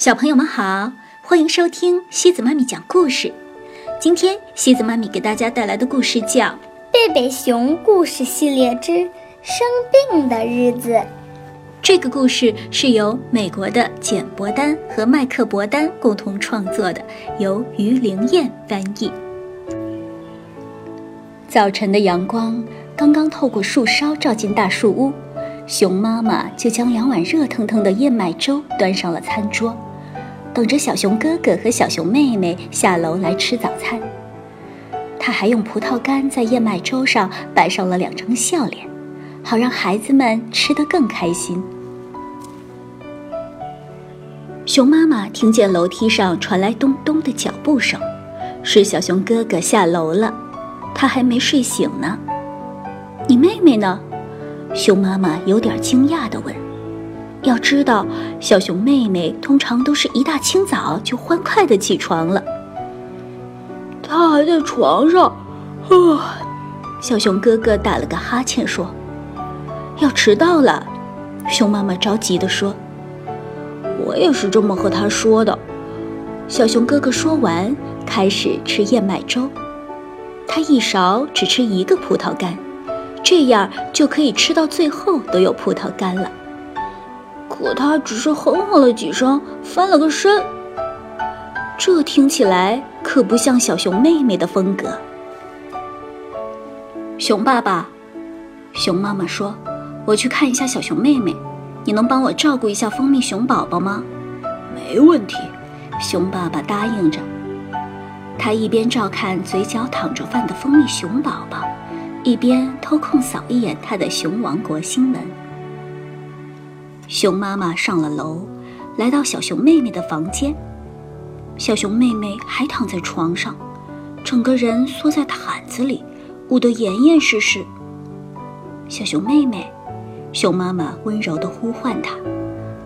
小朋友们好，欢迎收听西子妈咪讲故事。今天西子妈咪给大家带来的故事叫《贝贝熊故事系列之生病的日子》。这个故事是由美国的简·伯丹和麦克·伯丹共同创作的，由于灵燕翻译。早晨的阳光刚刚透过树梢照进大树屋。熊妈妈就将两碗热腾腾的燕麦粥端上了餐桌，等着小熊哥哥和小熊妹妹下楼来吃早餐。他还用葡萄干在燕麦粥上摆上了两张笑脸，好让孩子们吃得更开心。熊妈妈听见楼梯上传来咚咚的脚步声，是小熊哥哥下楼了，他还没睡醒呢。你妹妹呢？熊妈妈有点惊讶地问：“要知道，小熊妹妹通常都是一大清早就欢快的起床了。她还在床上。”啊，小熊哥哥打了个哈欠说：“要迟到了。”熊妈妈着急地说：“我也是这么和她说的。”小熊哥哥说完，开始吃燕麦粥。他一勺只吃一个葡萄干。这样就可以吃到最后都有葡萄干了。可他只是哼哼了几声，翻了个身。这听起来可不像小熊妹妹的风格。熊爸爸，熊妈妈说：“我去看一下小熊妹妹，你能帮我照顾一下蜂蜜熊宝宝吗？”没问题，熊爸爸答应着。他一边照看嘴角淌着饭的蜂蜜熊宝宝。一边偷空扫一眼他的熊王国新闻。熊妈妈上了楼，来到小熊妹妹的房间。小熊妹妹还躺在床上，整个人缩在毯子里，捂得严严实实。小熊妹妹，熊妈妈温柔地呼唤她：“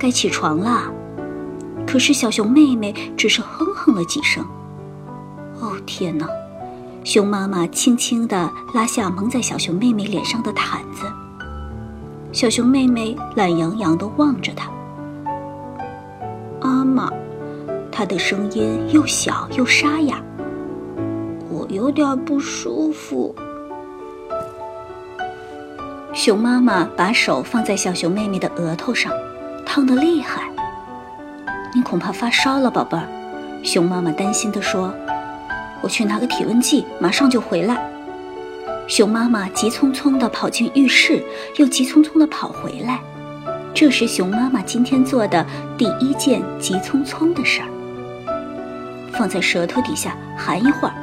该起床啦。”可是小熊妹妹只是哼哼了几声。哦，天哪！熊妈妈轻轻地拉下蒙在小熊妹妹脸上的毯子，小熊妹妹懒洋洋地望着她。阿妈，她的声音又小又沙哑。我有点不舒服。熊妈妈把手放在小熊妹妹的额头上，烫得厉害。你恐怕发烧了，宝贝儿。熊妈妈担心地说。我去拿个体温计，马上就回来。熊妈妈急匆匆地跑进浴室，又急匆匆地跑回来。这是熊妈妈今天做的第一件急匆匆的事儿。放在舌头底下含一会儿。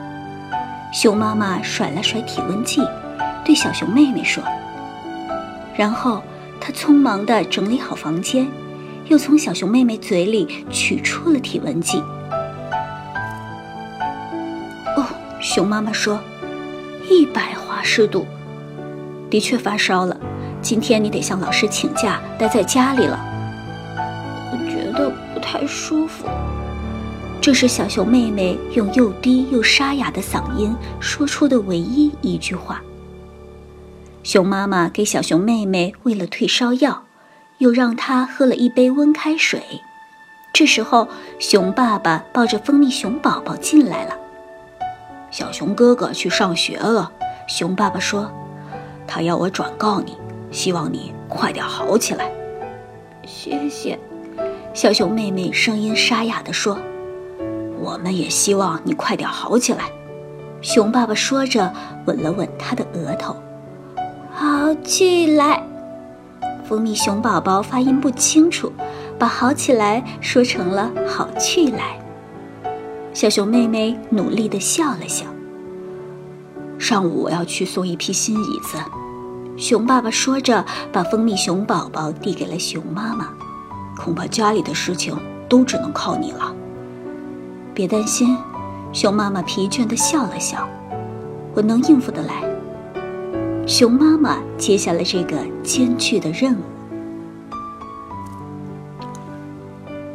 熊妈妈甩了甩体温计，对小熊妹妹说。然后她匆忙地整理好房间，又从小熊妹妹嘴里取出了体温计。哦熊妈妈说：“一百华氏度，的确发烧了。今天你得向老师请假，待在家里了。”我觉得不太舒服。这是小熊妹妹用又低又沙哑的嗓音说出的唯一一句话。熊妈妈给小熊妹妹喂了退烧药，又让她喝了一杯温开水。这时候，熊爸爸抱着蜂蜜熊宝宝进来了。小熊哥哥去上学了，熊爸爸说：“他要我转告你，希望你快点好起来。”谢谢。小熊妹妹声音沙哑地说：“我们也希望你快点好起来。”熊爸爸说着，吻了吻他的额头。好起来。蜂蜜熊宝宝发音不清楚，把“好起来”说成了“好去来”。小熊妹妹努力地笑了笑。上午我要去送一批新椅子，熊爸爸说着，把蜂蜜熊宝宝递给了熊妈妈。恐怕家里的事情都只能靠你了。别担心，熊妈妈疲倦地笑了笑，我能应付得来。熊妈妈接下了这个艰巨的任务。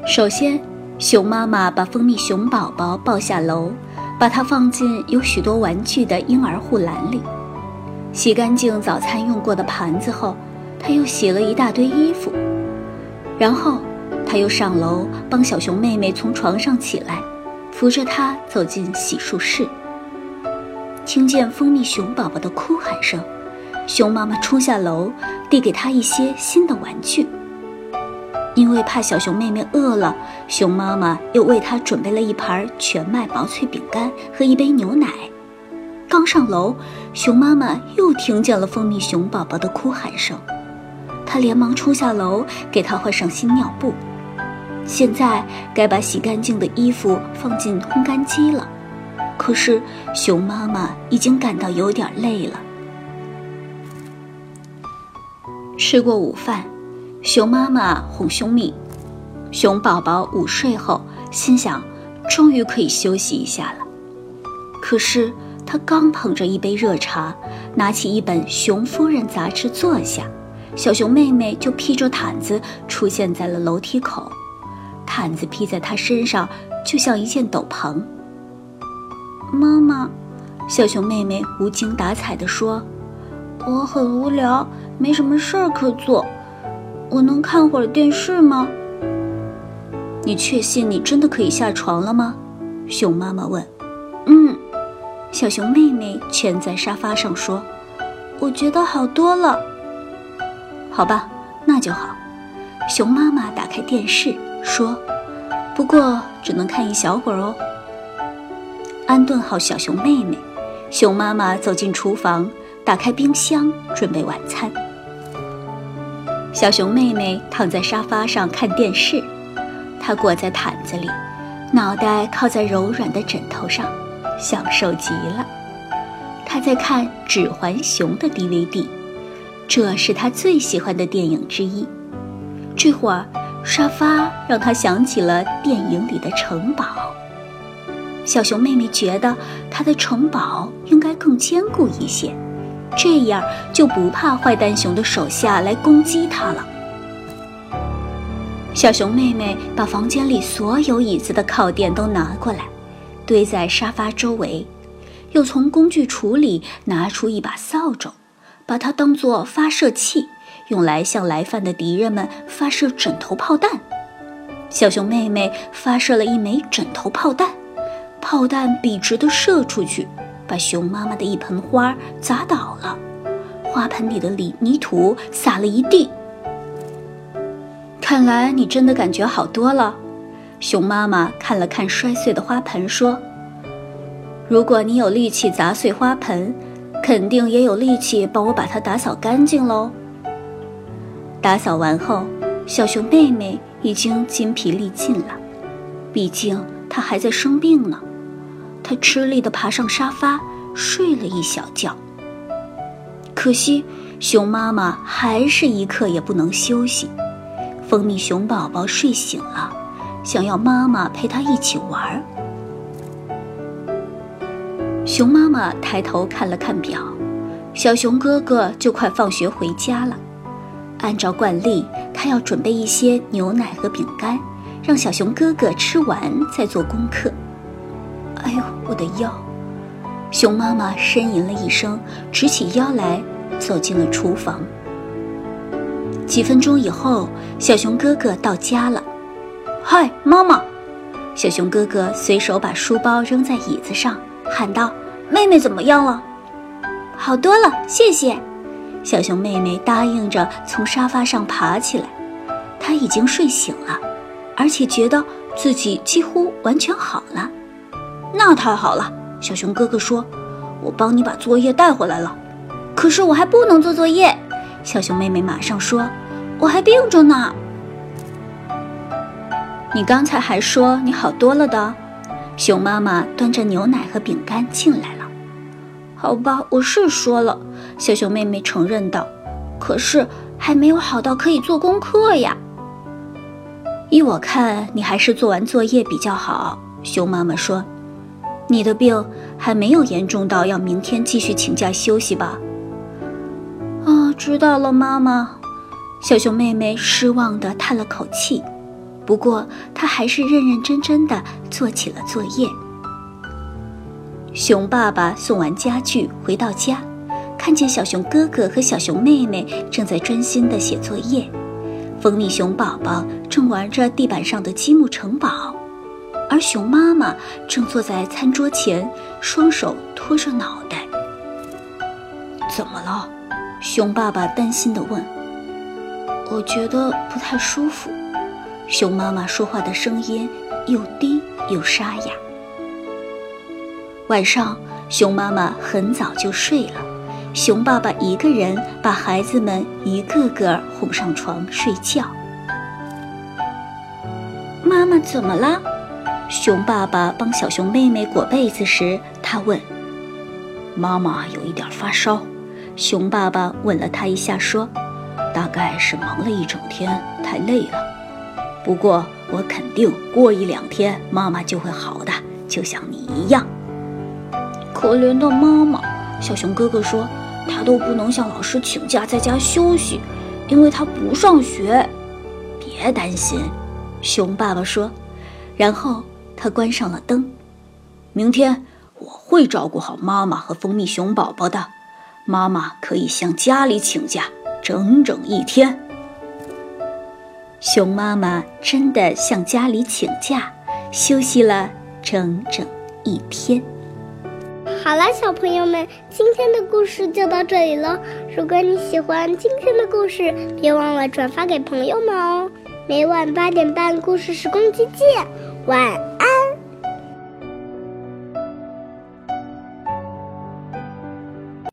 首先。熊妈妈把蜂蜜熊宝宝抱下楼，把它放进有许多玩具的婴儿护栏里。洗干净早餐用过的盘子后，她又洗了一大堆衣服。然后，他又上楼帮小熊妹妹从床上起来，扶着她走进洗漱室。听见蜂蜜熊宝宝的哭喊声，熊妈妈冲下楼，递给他一些新的玩具。因为怕小熊妹妹饿了，熊妈妈又为她准备了一盘全麦薄脆饼干和一杯牛奶。刚上楼，熊妈妈又听见了蜂蜜熊宝宝的哭喊声，她连忙冲下楼给他换上新尿布。现在该把洗干净的衣服放进烘干机了，可是熊妈妈已经感到有点累了。吃过午饭。熊妈妈哄熊米，熊宝宝午睡后心想，终于可以休息一下了。可是他刚捧着一杯热茶，拿起一本《熊夫人》杂志坐下，小熊妹妹就披着毯子出现在了楼梯口。毯子披在她身上，就像一件斗篷。妈妈，小熊妹妹无精打采地说：“我很无聊，没什么事儿可做。”我能看会儿电视吗？你确信你真的可以下床了吗？熊妈妈问。嗯，小熊妹妹蜷在沙发上说：“我觉得好多了。”好吧，那就好。熊妈妈打开电视说：“不过只能看一小会儿哦。”安顿好小熊妹妹，熊妈妈走进厨房，打开冰箱准备晚餐。小熊妹妹躺在沙发上看电视，她裹在毯子里，脑袋靠在柔软的枕头上，享受极了。她在看《指环熊》的 DVD，这是她最喜欢的电影之一。这会儿，沙发让她想起了电影里的城堡。小熊妹妹觉得她的城堡应该更坚固一些。这样就不怕坏蛋熊的手下来攻击它了。小熊妹妹把房间里所有椅子的靠垫都拿过来，堆在沙发周围，又从工具橱里拿出一把扫帚，把它当做发射器，用来向来犯的敌人们发射枕头炮弹。小熊妹妹发射了一枚枕头炮弹，炮弹笔直地射出去。把熊妈妈的一盆花砸倒了，花盆里的泥泥土撒了一地。看来你真的感觉好多了。熊妈妈看了看摔碎的花盆，说：“如果你有力气砸碎花盆，肯定也有力气帮我把它打扫干净喽。”打扫完后，小熊妹妹已经筋疲力尽了，毕竟她还在生病呢。他吃力地爬上沙发，睡了一小觉。可惜，熊妈妈还是一刻也不能休息。蜂蜜熊宝宝睡醒了，想要妈妈陪他一起玩。熊妈妈抬头看了看表，小熊哥哥就快放学回家了。按照惯例，他要准备一些牛奶和饼干，让小熊哥哥吃完再做功课。哎呦，我的腰！熊妈妈呻吟了一声，直起腰来，走进了厨房。几分钟以后，小熊哥哥到家了。嗨，妈妈！小熊哥哥随手把书包扔在椅子上，喊道：“妹妹怎么样了？”好多了，谢谢。小熊妹妹答应着，从沙发上爬起来。她已经睡醒了，而且觉得自己几乎完全好了。那太好了，小熊哥哥说：“我帮你把作业带回来了。”可是我还不能做作业，小熊妹妹马上说：“我还病着呢。”你刚才还说你好多了的，熊妈妈端着牛奶和饼干进来了。好吧，我是说了，小熊妹妹承认道：“可是还没有好到可以做功课呀。”依我看，你还是做完作业比较好。熊妈妈说。你的病还没有严重到要明天继续请假休息吧？啊，知道了，妈妈。小熊妹妹失望地叹了口气，不过她还是认认真真地做起了作业。熊爸爸送完家具回到家，看见小熊哥哥和小熊妹妹正在专心地写作业，蜂蜜熊宝宝正玩着地板上的积木城堡，而熊妈妈正坐在餐桌前，双手托着脑袋。怎么了？熊爸爸担心地问。我觉得不太舒服。熊妈妈说话的声音又低又沙哑。晚上，熊妈妈很早就睡了，熊爸爸一个人把孩子们一个个哄上床睡觉。妈妈怎么了？熊爸爸帮小熊妹妹裹被子时，他问：“妈妈有一点发烧。”熊爸爸吻了他一下，说。大概是忙了一整天，太累了。不过我肯定过一两天妈妈就会好的，就像你一样。可怜的妈妈，小熊哥哥说，他都不能向老师请假在家休息，因为他不上学。别担心，熊爸爸说，然后他关上了灯。明天我会照顾好妈妈和蜂蜜熊宝宝的，妈妈可以向家里请假。整整一天，熊妈妈真的向家里请假，休息了整整一天。好了，小朋友们，今天的故事就到这里了。如果你喜欢今天的故事，别忘了转发给朋友们哦。每晚八点半，故事时光机见，晚。